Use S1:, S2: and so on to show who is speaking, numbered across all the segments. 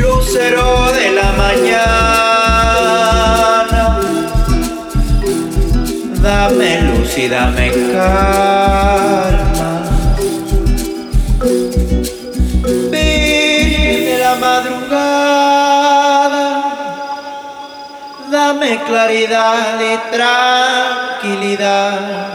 S1: Lucero de la mañana. Dame luz y dame calma. Virgen de la madrugada. Dame claridad y tranquilidad.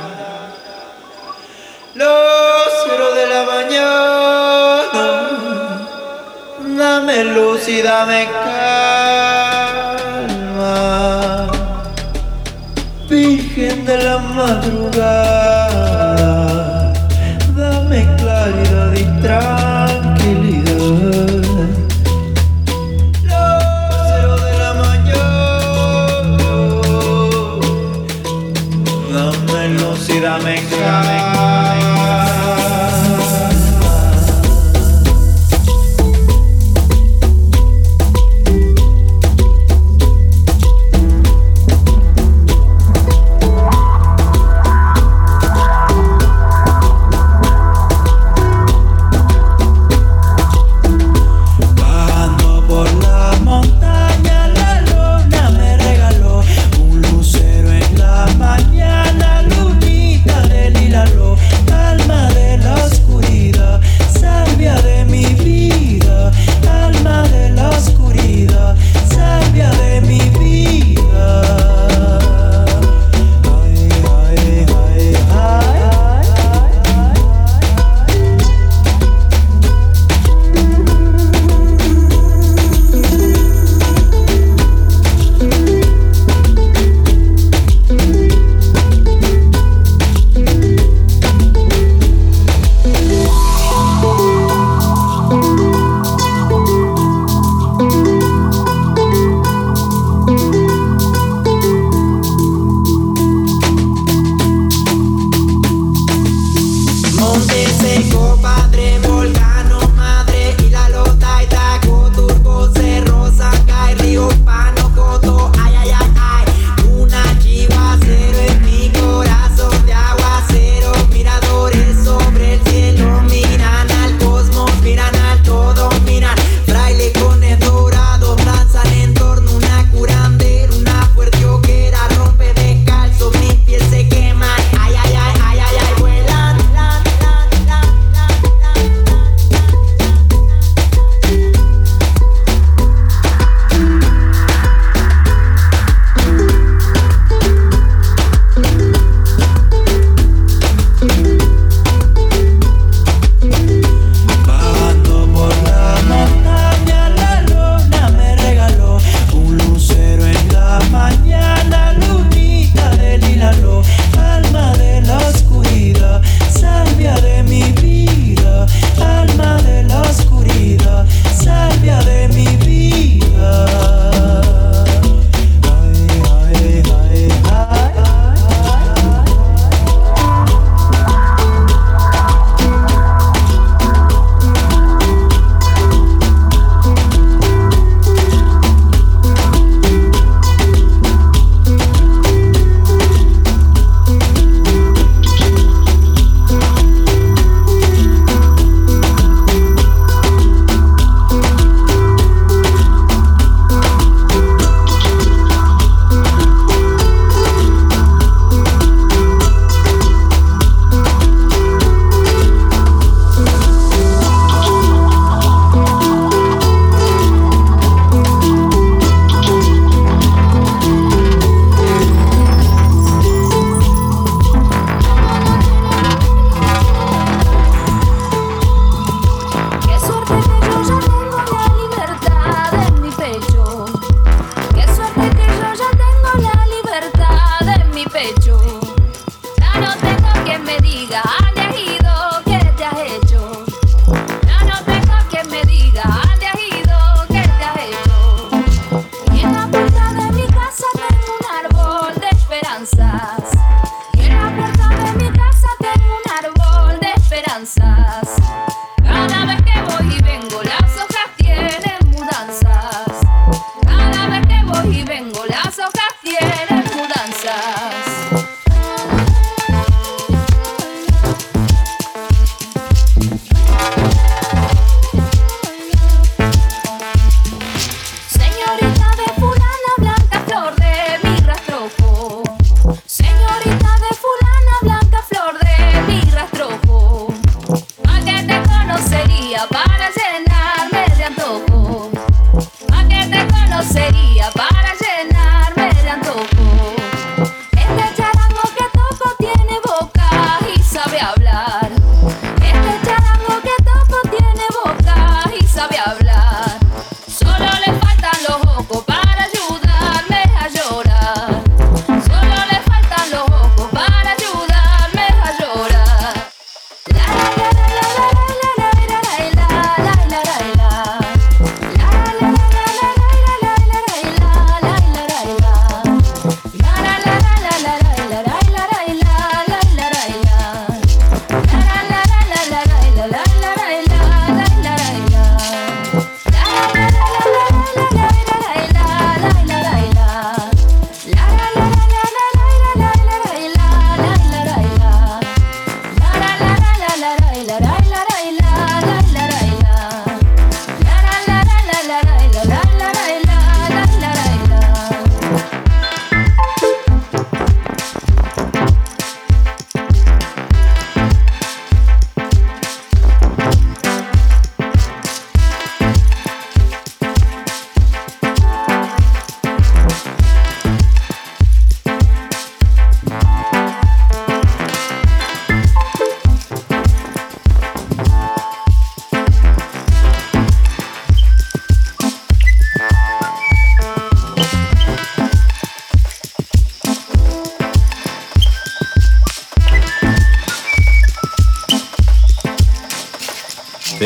S1: Dame luz y dame calma.
S2: Virgen de la madrugada,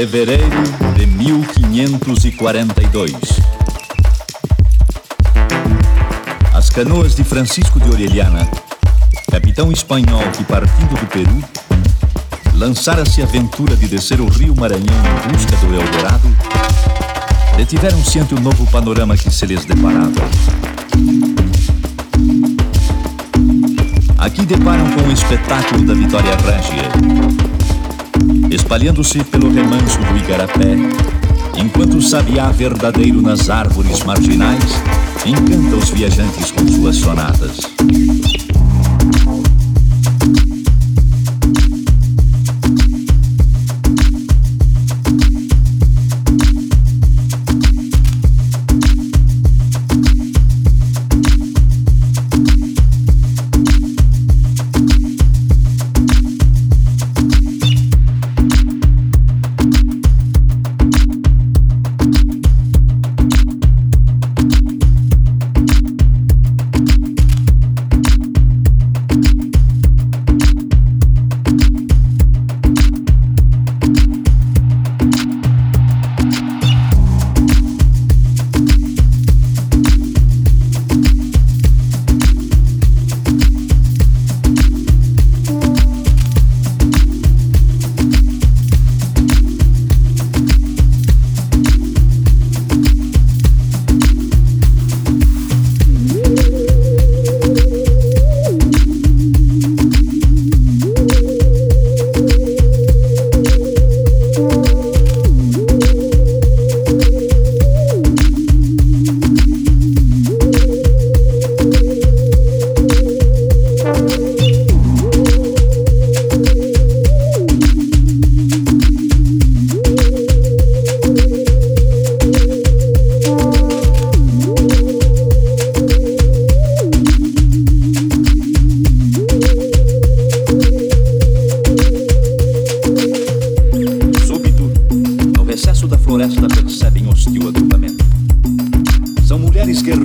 S2: Fevereiro de 1542. As canoas de Francisco de Orellana, capitão espanhol que partindo do Peru, lançara-se a aventura de descer o rio Maranhão em busca do Eldorado, detiveram-se ante o novo panorama que se lhes deparava. Aqui deparam com o espetáculo da Vitória Régia espalhando-se pelo remanso do igarapé, enquanto o sabiá verdadeiro nas árvores marginais encanta os viajantes com suas sonatas.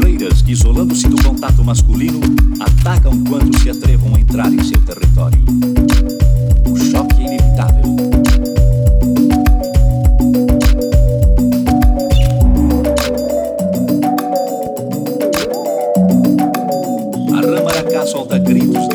S1: que, isolando-se do contato masculino, atacam
S3: quando se atrevam a entrar em seu território. O choque é inevitável. A rama solta gritos